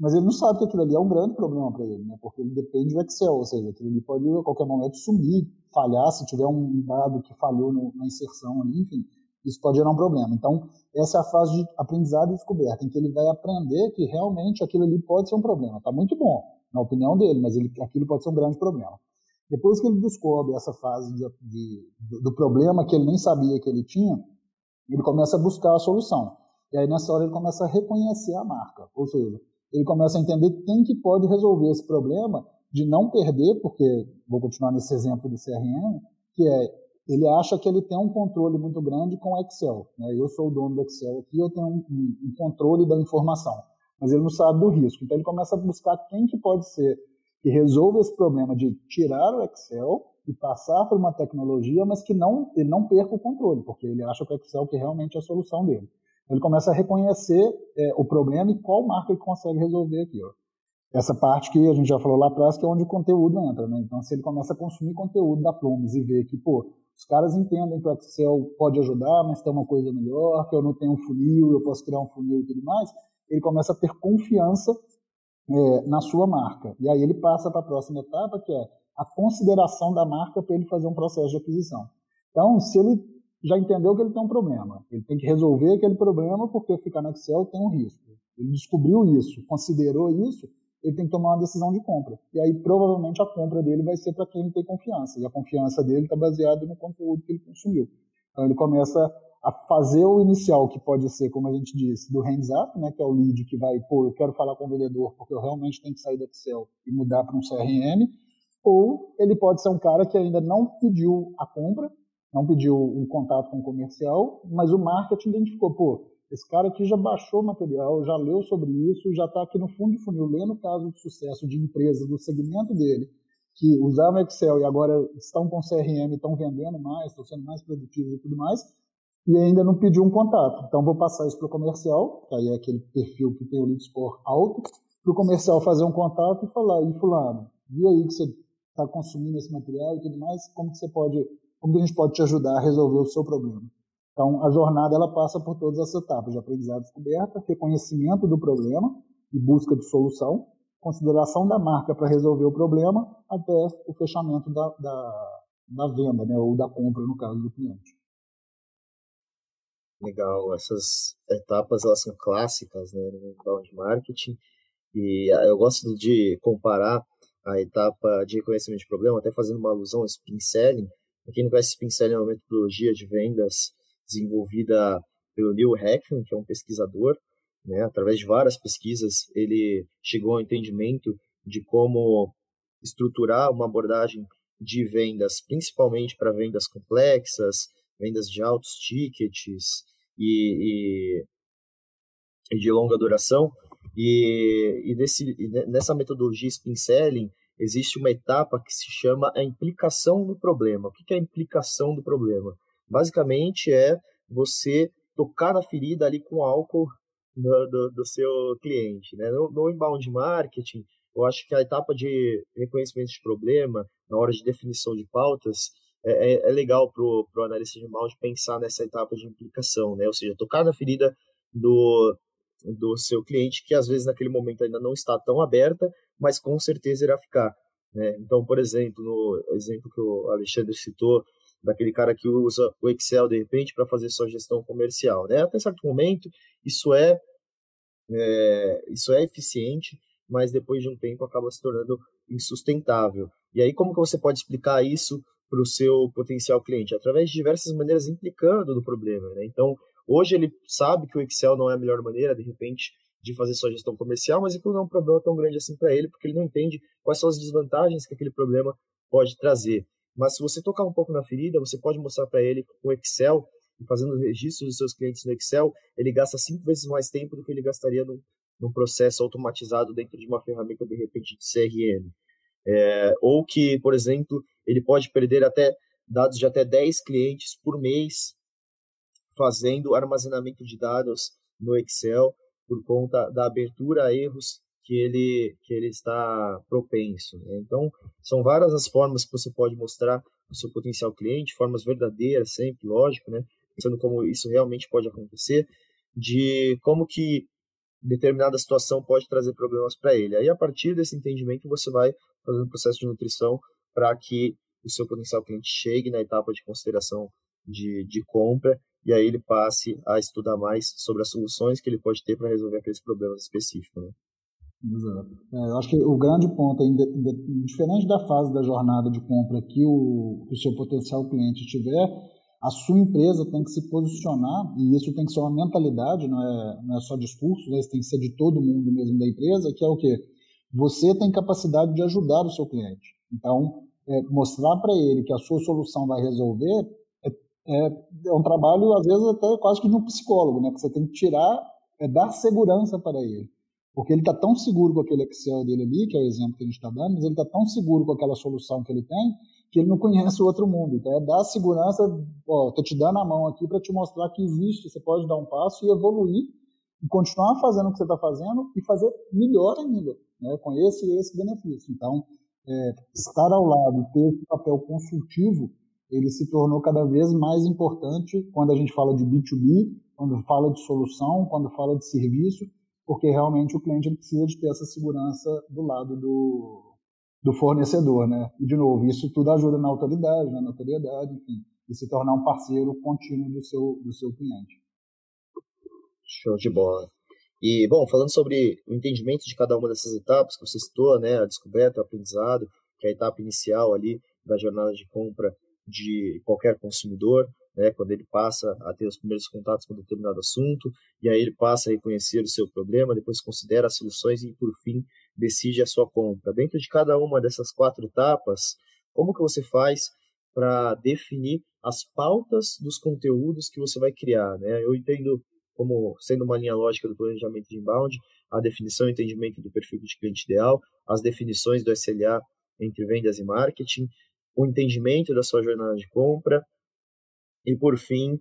mas ele não sabe que aquilo ali é um grande problema para ele, né? porque ele depende do Excel, ou seja, aquilo ali pode a qualquer momento sumir, falhar, se tiver um dado que falhou no, na inserção ali, enfim, isso pode gerar um problema. Então, essa é a fase de aprendizado e descoberta, em que ele vai aprender que realmente aquilo ali pode ser um problema. Está muito bom, na opinião dele, mas ele, aquilo pode ser um grande problema. Depois que ele descobre essa fase de, de, do problema que ele nem sabia que ele tinha, ele começa a buscar a solução. E aí, nessa hora, ele começa a reconhecer a marca. Ou seja, ele começa a entender quem que pode resolver esse problema de não perder, porque vou continuar nesse exemplo do CRM, que é ele acha que ele tem um controle muito grande com o Excel. Né? Eu sou o dono do Excel aqui, eu tenho um, um, controle da informação, mas ele não sabe do risco. Então ele começa a buscar quem que pode ser que resolva esse problema de tirar o Excel e passar por uma tecnologia, mas que não ele não perca o controle, porque ele acha que o Excel que realmente é a solução dele. Ele começa a reconhecer é, o problema e qual marca ele consegue resolver aquilo. Essa parte que a gente já falou lá atrás, que é onde o conteúdo entra. Né? Então, se ele começa a consumir conteúdo da Plumes e ver que, pô, os caras entendem que o Excel pode ajudar, mas tem uma coisa melhor, que eu não tenho um funil, eu posso criar um funil e tudo mais, ele começa a ter confiança é, na sua marca. E aí ele passa para a próxima etapa, que é a consideração da marca para ele fazer um processo de aquisição. Então, se ele já entendeu que ele tem um problema. Ele tem que resolver aquele problema porque ficar no Excel tem um risco. Ele descobriu isso, considerou isso, ele tem que tomar uma decisão de compra. E aí, provavelmente, a compra dele vai ser para quem ele tem confiança. E a confiança dele está baseada no conteúdo que ele consumiu. Então, ele começa a fazer o inicial, que pode ser, como a gente disse, do hands-up, né, que é o lead que vai, pô, eu quero falar com o vendedor porque eu realmente tenho que sair do Excel e mudar para um CRM, ou ele pode ser um cara que ainda não pediu a compra, não pediu um contato com o comercial, mas o marketing identificou, pô, esse cara aqui já baixou material, já leu sobre isso, já está aqui no fundo de funil lendo caso de sucesso de empresas do segmento dele, que usavam Excel e agora estão com CRM, estão vendendo mais, estão sendo mais produtivos e tudo mais, e ainda não pediu um contato. Então vou passar isso para o comercial, que aí é aquele perfil que tem o lead score alto, para o comercial fazer um contato e falar, e fulano, e aí que você está consumindo esse material e tudo mais, como que você pode como a gente pode te ajudar a resolver o seu problema. Então, a jornada ela passa por todas essas etapas de aprendizado descoberta, reconhecimento do problema e busca de solução, consideração da marca para resolver o problema, até o fechamento da, da, da venda, né, ou da compra, no caso do cliente. Legal, essas etapas elas são clássicas né, no inbound marketing e eu gosto de comparar a etapa de reconhecimento de problema, até fazendo uma alusão ao spin selling, para quem não conhece, Pincel é uma metodologia de vendas desenvolvida pelo Neil Heckman, que é um pesquisador. Né? Através de várias pesquisas, ele chegou ao entendimento de como estruturar uma abordagem de vendas, principalmente para vendas complexas, vendas de altos tickets e, e, e de longa duração. E, e, nesse, nessa metodologia Spin existe uma etapa que se chama a implicação do problema. O que é a implicação do problema? Basicamente é você tocar na ferida ali com álcool do, do, do seu cliente. Né? No, no inbound marketing, eu acho que a etapa de reconhecimento de problema, na hora de definição de pautas, é, é, é legal para o analista de inbound pensar nessa etapa de implicação, né? ou seja, tocar na ferida do, do seu cliente, que às vezes naquele momento ainda não está tão aberta, mas com certeza irá ficar. Né? Então, por exemplo, no exemplo que o Alexandre citou, daquele cara que usa o Excel de repente para fazer sua gestão comercial. Né? Até certo momento, isso é, é, isso é eficiente, mas depois de um tempo acaba se tornando insustentável. E aí, como que você pode explicar isso para o seu potencial cliente? Através de diversas maneiras implicando no problema. Né? Então, hoje ele sabe que o Excel não é a melhor maneira, de repente de fazer sua gestão comercial, mas aquilo não é um problema tão grande assim para ele, porque ele não entende quais são as desvantagens que aquele problema pode trazer. Mas se você tocar um pouco na ferida, você pode mostrar para ele o Excel e fazendo registros dos seus clientes no Excel, ele gasta cinco vezes mais tempo do que ele gastaria num, num processo automatizado dentro de uma ferramenta de repente de CRM. É, ou que, por exemplo, ele pode perder até dados de até 10 clientes por mês fazendo armazenamento de dados no Excel por conta da abertura a erros que ele, que ele está propenso. Né? Então, são várias as formas que você pode mostrar o seu potencial cliente, formas verdadeiras sempre, lógico, né? pensando como isso realmente pode acontecer, de como que determinada situação pode trazer problemas para ele. Aí, a partir desse entendimento, você vai fazendo um processo de nutrição para que o seu potencial cliente chegue na etapa de consideração de, de compra e aí ele passe a estudar mais sobre as soluções que ele pode ter para resolver aqueles problemas específicos. Né? Exato. É, eu acho que o grande ponto, é, diferente da fase da jornada de compra que o, que o seu potencial cliente tiver, a sua empresa tem que se posicionar, e isso tem que ser uma mentalidade, não é, não é só discurso, né? isso tem que ser de todo mundo mesmo da empresa, que é o quê? Você tem capacidade de ajudar o seu cliente. Então, é, mostrar para ele que a sua solução vai resolver é, é um trabalho, às vezes, até quase que de um psicólogo, né? Que você tem que tirar, é dar segurança para ele. Porque ele está tão seguro com aquele Excel dele ali, que é o exemplo que a gente está dando, mas ele está tão seguro com aquela solução que ele tem, que ele não conhece o outro mundo. Então, é dar segurança, ó, estou te dando a mão aqui para te mostrar que existe, você pode dar um passo e evoluir, e continuar fazendo o que você está fazendo e fazer melhor ainda, né? com esse e esse benefício. Então, é, estar ao lado, ter esse papel consultivo, ele se tornou cada vez mais importante quando a gente fala de B2B, quando fala de solução, quando fala de serviço, porque realmente o cliente precisa de ter essa segurança do lado do, do fornecedor, né? E de novo, isso tudo ajuda na autoridade, na notoriedade, enfim, e se tornar um parceiro contínuo do seu do seu cliente. Show de bola. E bom, falando sobre o entendimento de cada uma dessas etapas que você citou, né, a descoberta, o aprendizado, que é a etapa inicial ali da jornada de compra de qualquer consumidor, né, quando ele passa a ter os primeiros contatos com determinado assunto, e aí ele passa a reconhecer o seu problema, depois considera as soluções e, por fim, decide a sua compra. Dentro de cada uma dessas quatro etapas, como que você faz para definir as pautas dos conteúdos que você vai criar? Né? Eu entendo como sendo uma linha lógica do planejamento de inbound, a definição e entendimento do perfil de cliente ideal, as definições do SLA entre vendas e marketing, o entendimento da sua jornada de compra e, por fim,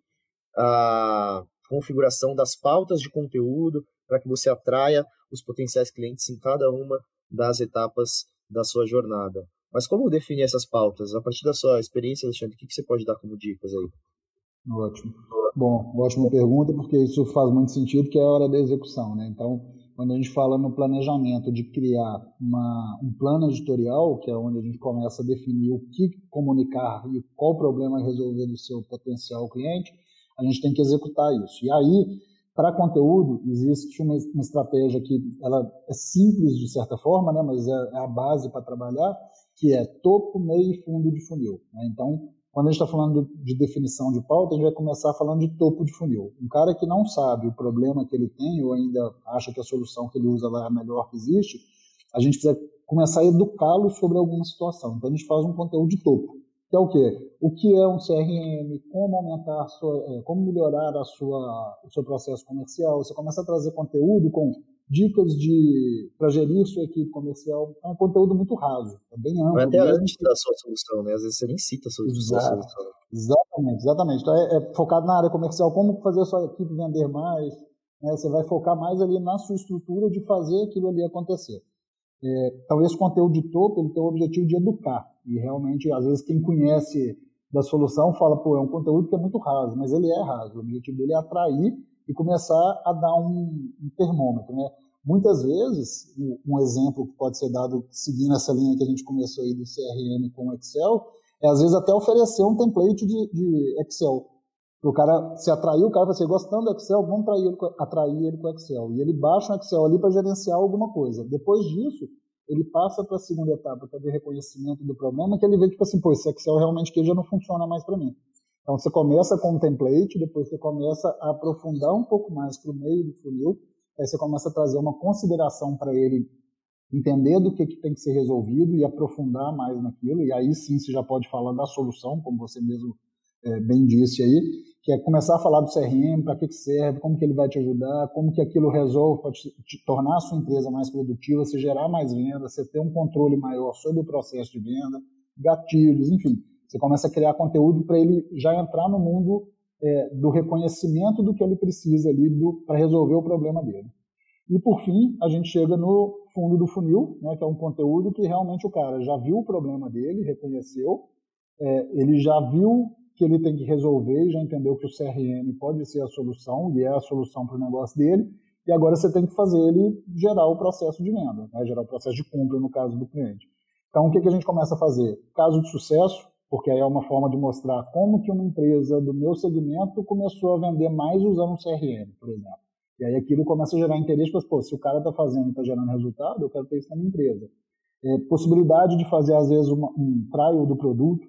a configuração das pautas de conteúdo para que você atraia os potenciais clientes em cada uma das etapas da sua jornada. Mas como definir essas pautas? A partir da sua experiência, Alexandre, o que você pode dar como dicas aí? Ótimo. Bom, ótima pergunta, porque isso faz muito sentido, que é a hora da execução, né? Então, quando a gente fala no planejamento de criar uma, um plano editorial, que é onde a gente começa a definir o que comunicar e qual problema resolver do seu potencial cliente, a gente tem que executar isso. E aí, para conteúdo, existe uma, uma, estratégia que ela é simples de certa forma, né, mas é, é a base para trabalhar, que é topo, meio e fundo de funil. Né? Então, quando a gente está falando de definição de pauta, a gente vai começar falando de topo de funil. Um cara que não sabe o problema que ele tem ou ainda acha que a solução que ele usa lá é a melhor que existe, a gente precisa começar a educá-lo sobre alguma situação. Então a gente faz um conteúdo de topo, que é o quê? O que é um CRM, como aumentar, sua, é, como melhorar a sua, o seu processo comercial. Você começa a trazer conteúdo com dicas de para gerir sua equipe comercial. É um conteúdo muito raso, é bem amplo. Vai até antes da sua solução, né? Às vezes você nem cita a sua, Exato. solução. Exatamente, exatamente. Então é, é, focado na área comercial, como fazer a sua equipe vender mais. Né? Você vai focar mais ali na sua estrutura de fazer aquilo ali acontecer. É, então esse conteúdo de topo ele tem o objetivo de educar e realmente às vezes quem conhece da solução fala pô é um conteúdo que é muito raso, mas ele é raso. O objetivo dele é atrair e começar a dar um, um termômetro, né? Muitas vezes, um exemplo que pode ser dado seguindo essa linha que a gente começou aí do CRM com Excel, é às vezes até oferecer um template de, de Excel. O cara se atraiu, o cara vai ser gostando do Excel, vamos atrair ele, atrair ele com o Excel. E ele baixa o Excel ali para gerenciar alguma coisa. Depois disso, ele passa para a segunda etapa, para ver reconhecimento do problema, que ele vê, tipo assim, pô, esse Excel realmente que já não funciona mais para mim. Então você começa com um template, depois você começa a aprofundar um pouco mais para o meio do funil, aí você começa a trazer uma consideração para ele entender do que, que tem que ser resolvido e aprofundar mais naquilo, e aí sim você já pode falar da solução, como você mesmo é, bem disse aí, que é começar a falar do CRM, para que, que serve, como que ele vai te ajudar, como que aquilo resolve para te, tornar a sua empresa mais produtiva, você gerar mais venda, você ter um controle maior sobre o processo de venda, gatilhos, enfim. Você começa a criar conteúdo para ele já entrar no mundo é, do reconhecimento do que ele precisa ali para resolver o problema dele. E por fim, a gente chega no fundo do funil, né, que é um conteúdo que realmente o cara já viu o problema dele, reconheceu, é, ele já viu que ele tem que resolver, já entendeu que o CRM pode ser a solução e é a solução para o negócio dele, e agora você tem que fazer ele gerar o processo de venda, né? gerar o processo de compra no caso do cliente. Então, o que, que a gente começa a fazer? Caso de sucesso, porque aí é uma forma de mostrar como que uma empresa do meu segmento começou a vender mais usando um CRM, por exemplo. E aí aquilo começa a gerar interesse, para pô, se o cara está fazendo e está gerando resultado, eu quero ter isso na minha empresa. É, possibilidade de fazer, às vezes, uma, um trial do produto.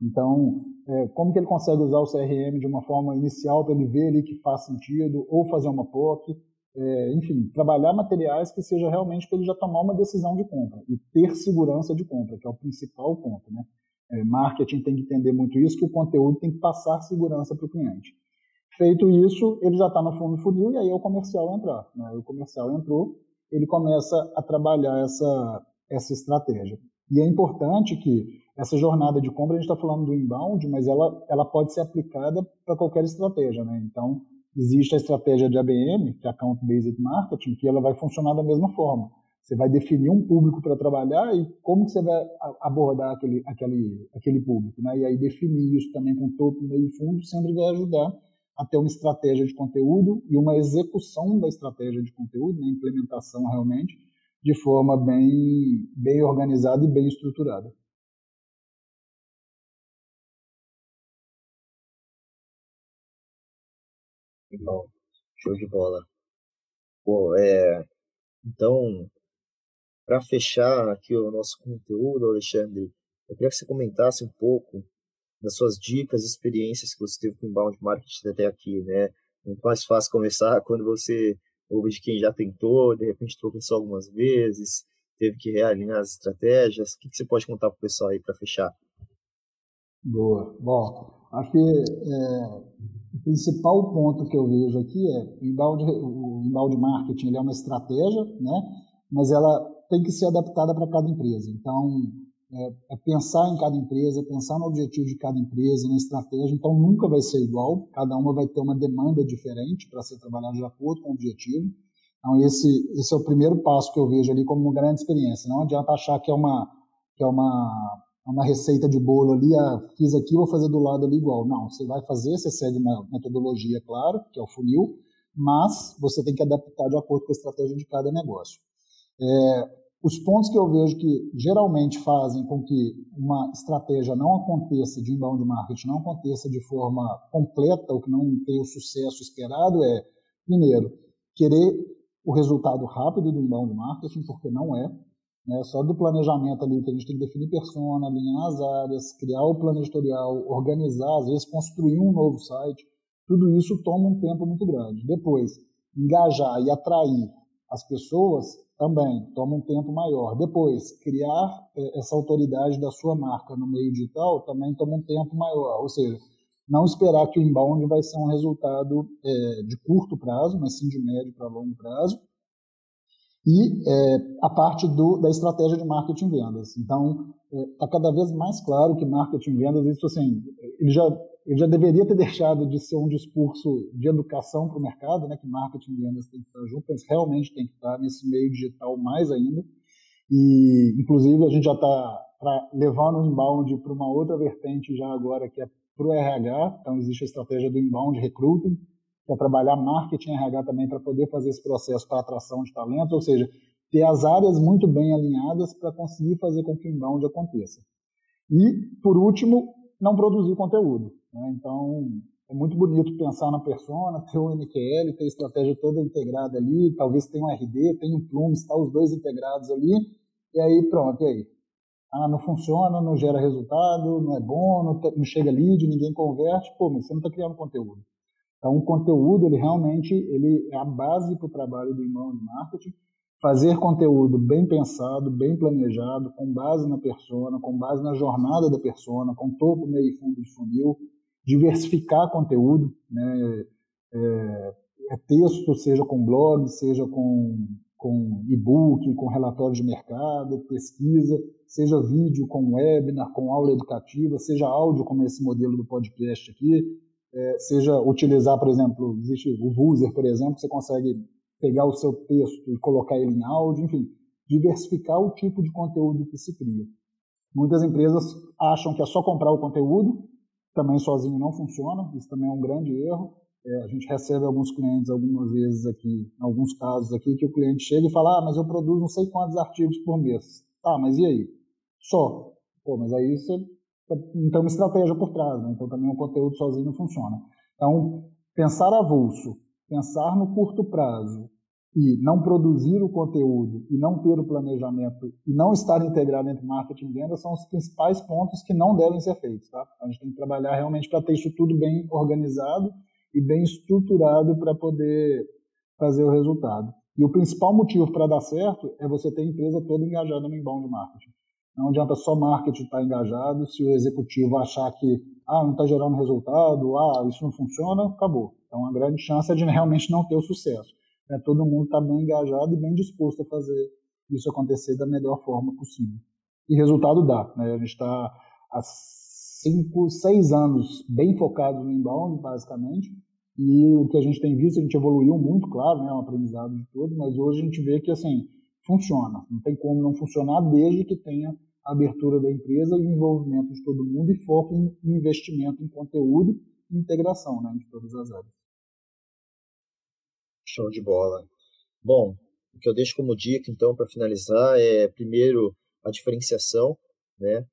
Então, é, como que ele consegue usar o CRM de uma forma inicial para ele ver ali que faz sentido, ou fazer uma POC, é, enfim, trabalhar materiais que seja realmente para ele já tomar uma decisão de compra e ter segurança de compra, que é o principal ponto, né? É, marketing tem que entender muito isso, que o conteúdo tem que passar segurança para o cliente. Feito isso, ele já está no fundo do funil e aí é o comercial entrar. Né? O comercial entrou, ele começa a trabalhar essa, essa estratégia. E é importante que essa jornada de compra, a gente está falando do inbound, mas ela, ela pode ser aplicada para qualquer estratégia. Né? Então, existe a estratégia de ABM, que é Account Based Marketing, que ela vai funcionar da mesma forma. Você vai definir um público para trabalhar e como que você vai abordar aquele, aquele, aquele público. Né? E aí definir isso também com topo, meio e fundo sempre vai ajudar a ter uma estratégia de conteúdo e uma execução da estratégia de conteúdo, né? implementação realmente, de forma bem, bem organizada e bem estruturada. Bom, show de bola. Pô, é, então, para fechar aqui o nosso conteúdo, Alexandre, eu queria que você comentasse um pouco das suas dicas, experiências que você teve com inbound marketing até aqui, né? Muito mais fácil começar <laughs> quando você ouve de quem já tentou, de repente tropeçou algumas vezes, teve que realinhar as estratégias. O que, você pode contar para o pessoal aí para fechar? Boa. Bom, acho que é, o principal ponto que eu vejo aqui é inbound, o inbound marketing ele é uma estratégia, né? mas ela tem que ser adaptada para cada empresa. Então, é, é, pensar em cada empresa, pensar no objetivo de cada empresa, na estratégia. Então, nunca vai ser igual, cada uma vai ter uma demanda diferente para ser trabalhada de acordo com o objetivo. Então, esse, esse é o primeiro passo que eu vejo ali como uma grande experiência. Não adianta achar que é uma, que é uma, uma receita de bolo ali, ah, fiz aqui, vou fazer do lado ali igual. Não, você vai fazer, você segue uma metodologia, claro, que é o funil, mas você tem que adaptar de acordo com a estratégia de cada negócio. É, os pontos que eu vejo que geralmente fazem com que uma estratégia não aconteça de inbound marketing, não aconteça de forma completa, ou que não tenha o sucesso esperado, é, primeiro, querer o resultado rápido do inbound marketing, porque não é. Né? Só do planejamento ali, que a gente tem que definir persona, alinhar as áreas, criar o plano editorial, organizar, às vezes construir um novo site, tudo isso toma um tempo muito grande. Depois, engajar e atrair as pessoas também toma um tempo maior. Depois, criar é, essa autoridade da sua marca no meio digital também toma um tempo maior. Ou seja, não esperar que o inbound vai ser um resultado é, de curto prazo, mas sim de médio para longo prazo. E é, a parte do, da estratégia de marketing vendas. Então, está é, cada vez mais claro que marketing vendas, isso assim, ele já ele já deveria ter deixado de ser um discurso de educação para o mercado, né, que marketing e vendas tem que estar junto, mas realmente tem que estar nesse meio digital mais ainda. E, inclusive, a gente já está levando o inbound para uma outra vertente já agora, que é para o RH. Então, existe a estratégia do inbound recruiting, que é trabalhar marketing e RH também para poder fazer esse processo para atração de talentos, ou seja, ter as áreas muito bem alinhadas para conseguir fazer com que o inbound aconteça. E, por último, não produzir conteúdo. Né? Então, é muito bonito pensar na persona, ter o MQL, ter a estratégia toda integrada ali, talvez tenha um RD, tenha um Plume, está os dois integrados ali, e aí pronto, e aí? Ah, não funciona, não gera resultado, não é bom, não, não chega lead, ninguém converte, pô, mas você não está criando conteúdo. Então, o conteúdo, ele realmente ele é a base para o trabalho do inbound marketing, fazer conteúdo bem pensado, bem planejado, com base na persona, com base na jornada da persona, com topo, meio e fundo de funil, diversificar conteúdo, né? É, é texto, seja com blog, seja com, com e-book, com relatório de mercado, pesquisa, seja vídeo com webinar, com aula educativa, seja áudio, como esse modelo do podcast aqui, é, seja utilizar, por exemplo, existe o Vuser, por exemplo, que você consegue pegar o seu texto e colocar ele em áudio, enfim, diversificar o tipo de conteúdo que se cria. Muitas empresas acham que é só comprar o conteúdo também sozinho não funciona, isso também é um grande erro. É, a gente recebe alguns clientes algumas vezes aqui, alguns casos aqui, que o cliente chega e fala, ah, mas eu produzo não sei quantos artigos por mês. Tá, mas e aí? Só. Pô, mas aí você não tem uma estratégia por trás, né? Então também o conteúdo sozinho não funciona. Então, pensar avulso, pensar no curto prazo e não produzir o conteúdo e não ter o planejamento e não estar integrado entre marketing e venda são os principais pontos que não devem ser feitos, tá? A gente tem que trabalhar realmente para ter isso tudo bem organizado e bem estruturado para poder fazer o resultado. E o principal motivo para dar certo é você ter a empresa toda engajada no inbound marketing. Não adianta só marketing estar tá engajado se o executivo achar que ah, não está gerando resultado, ah, isso não funciona, acabou. Então a grande chance é de realmente não ter o sucesso. É, todo mundo está bem engajado e bem disposto a fazer isso acontecer da melhor forma possível. E resultado dá. Né? A gente está há cinco, seis anos bem focado no inbound, basicamente, e o que a gente tem visto, a gente evoluiu muito, claro, né, é um aprendizado de todos, mas hoje a gente vê que, assim, funciona. Não tem como não funcionar desde que tenha a abertura da empresa, o envolvimento de todo mundo e foco em investimento em conteúdo e integração, né, de todas as áreas. Show de bola. Bom, o que eu deixo como dica, então, para finalizar, é, primeiro, a diferenciação, né?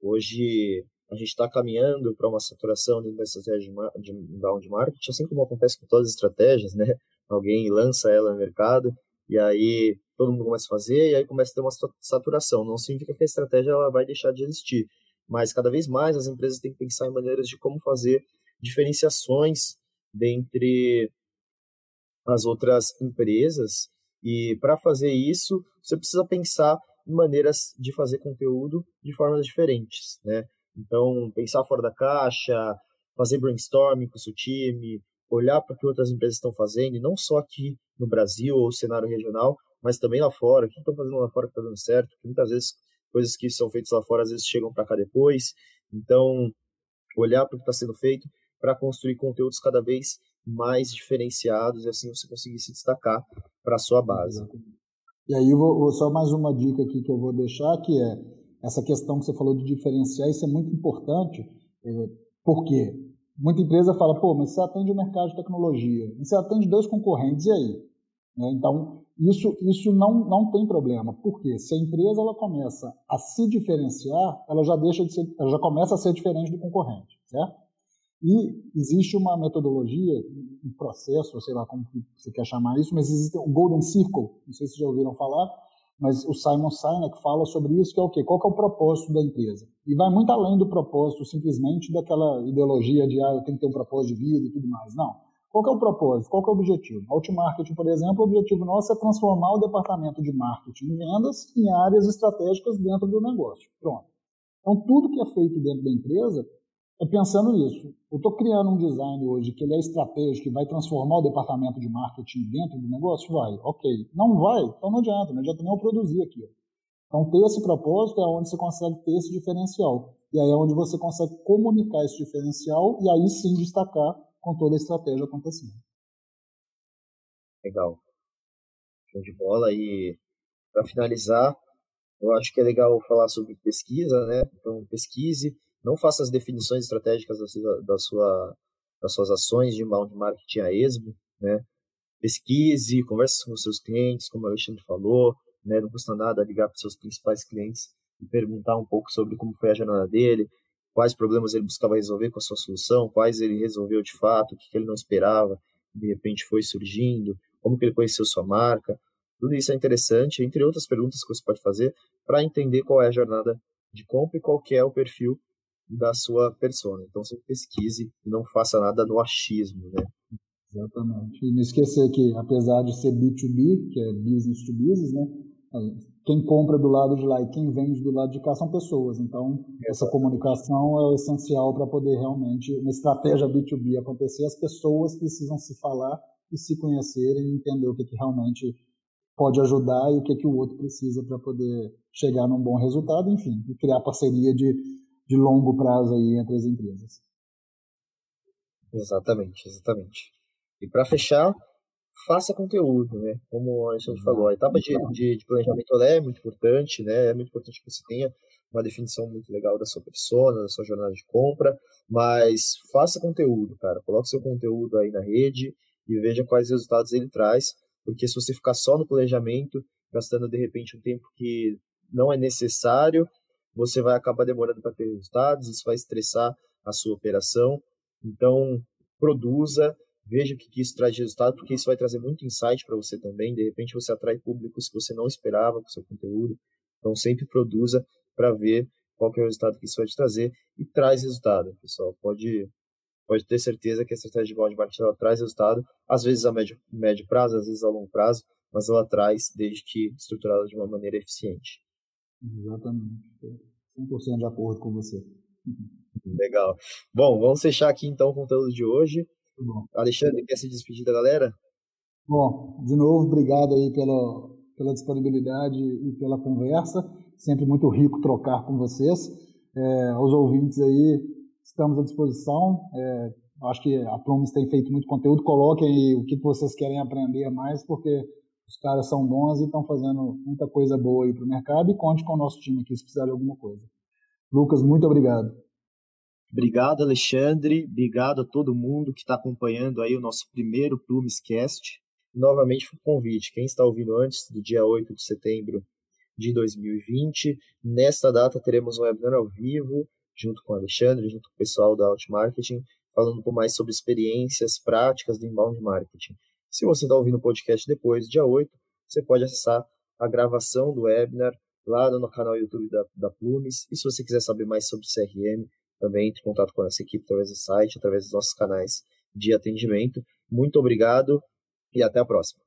Hoje, a gente está caminhando para uma saturação dentro da estratégia de inbound marketing, assim como acontece com todas as estratégias, né? Alguém lança ela no mercado e aí todo mundo começa a fazer e aí começa a ter uma saturação. Não significa que a estratégia ela vai deixar de existir, mas cada vez mais as empresas têm que pensar em maneiras de como fazer diferenciações dentre as outras empresas e para fazer isso você precisa pensar em maneiras de fazer conteúdo de formas diferentes, né? Então, pensar fora da caixa, fazer brainstorming com o seu time, olhar para o que outras empresas estão fazendo, e não só aqui no Brasil ou cenário regional, mas também lá fora. O que estão fazendo lá fora que está dando certo? Porque muitas vezes coisas que são feitas lá fora às vezes chegam para cá depois. Então, olhar para o que está sendo feito para construir conteúdos cada vez mais diferenciados e assim você conseguir se destacar para a sua base. E aí, vou, só mais uma dica aqui que eu vou deixar, que é essa questão que você falou de diferenciar, isso é muito importante, é, porque muita empresa fala, pô, mas você atende o mercado de tecnologia, você atende dois concorrentes, e aí? Né? Então, isso, isso não, não tem problema, porque se a empresa ela começa a se diferenciar, ela já deixa de ser, ela já começa a ser diferente do concorrente, certo? E existe uma metodologia, um processo, sei lá como você quer chamar isso, mas existe o Golden Circle, não sei se já ouviram falar, mas o Simon Sinek fala sobre isso, que é o quê? Qual que é o propósito da empresa? E vai muito além do propósito simplesmente daquela ideologia de ah, eu tenho que ter um propósito de vida e tudo mais. Não. Qual que é o propósito? Qual que é o objetivo? Outmarketing, por exemplo, o objetivo nosso é transformar o departamento de marketing e vendas em áreas estratégicas dentro do negócio. Pronto. Então, tudo que é feito dentro da empresa é pensando nisso. Eu estou criando um design hoje que ele é estratégico, que vai transformar o departamento de marketing dentro do negócio? Vai, ok. Não vai? Então não adianta, não adianta nem eu produzir aquilo. Então ter esse propósito é onde você consegue ter esse diferencial. E aí é onde você consegue comunicar esse diferencial e aí sim destacar com toda a estratégia acontecendo. Legal. Show de bola. E para finalizar, eu acho que é legal falar sobre pesquisa, né? Então pesquise não faça as definições estratégicas da sua, da sua, das suas ações de inbound marketing a esmo, né? Pesquise, converse com os seus clientes, como o Alexandre falou, né? Não custa nada ligar para os seus principais clientes e perguntar um pouco sobre como foi a jornada dele, quais problemas ele buscava resolver com a sua solução, quais ele resolveu de fato, o que ele não esperava, de repente foi surgindo, como que ele conheceu sua marca. Tudo isso é interessante, entre outras perguntas que você pode fazer para entender qual é a jornada de compra e qual que é o perfil da sua persona. Então você pesquise e não faça nada no achismo, né? Exatamente. E não esquecer que, apesar de ser B2B, que é business to business, né? Quem compra do lado de lá e quem vende do lado de cá são pessoas. Então, Exatamente. essa comunicação é essencial para poder realmente, uma estratégia B2B acontecer. As pessoas precisam se falar e se conhecerem e entender o que, que realmente pode ajudar e o que, que o outro precisa para poder chegar num bom resultado, enfim, e criar parceria de de longo prazo aí entre as empresas. Exatamente, exatamente. E para fechar, faça conteúdo, né? Como a gente falou, a etapa de, de, de planejamento é muito importante, né? É muito importante que você tenha uma definição muito legal da sua persona, da sua jornada de compra, mas faça conteúdo, cara. Coloque seu conteúdo aí na rede e veja quais resultados ele traz, porque se você ficar só no planejamento, gastando de repente um tempo que não é necessário, você vai acabar demorando para ter resultados, isso vai estressar a sua operação. Então, produza, veja o que, isso traz de resultado, porque isso vai trazer muito insight para você também. De repente, você atrai públicos que você não esperava com seu conteúdo. Então, sempre produza para ver qual é o resultado que isso vai te trazer e traz resultado, pessoal. Pode pode ter certeza que a estratégia de balde marketing ela traz resultado, às vezes a médio, médio prazo, às vezes a longo prazo, mas ela traz desde que estruturada de uma maneira eficiente. Exatamente. 100% de acordo com você. <laughs> Legal. Bom, vamos fechar aqui então o conteúdo de hoje. Alexandre, quer se despedir da galera? Bom, de novo, obrigado aí pela, pela disponibilidade e pela conversa. Sempre muito rico trocar com vocês. É, aos ouvintes aí, estamos à disposição. É, acho que a Plumes tem feito muito conteúdo. Coloquem aí o que vocês querem aprender mais, porque os caras são bons e estão fazendo muita coisa boa aí para o mercado. E conte com o nosso time aqui se precisar de alguma coisa. Lucas, muito obrigado. Obrigado, Alexandre. Obrigado a todo mundo que está acompanhando aí o nosso primeiro Plumescast. Novamente, o convite. Quem está ouvindo antes do dia 8 de setembro de 2020, nesta data teremos um webinar ao vivo, junto com o Alexandre, junto com o pessoal da Outmarketing, falando um pouco mais sobre experiências práticas do inbound marketing. Se você está ouvindo o podcast depois, dia 8, você pode acessar a gravação do webinar lá no canal YouTube da, da Plumes. E se você quiser saber mais sobre CRM, também entre em contato com essa equipe através do site, através dos nossos canais de atendimento. Muito obrigado e até a próxima.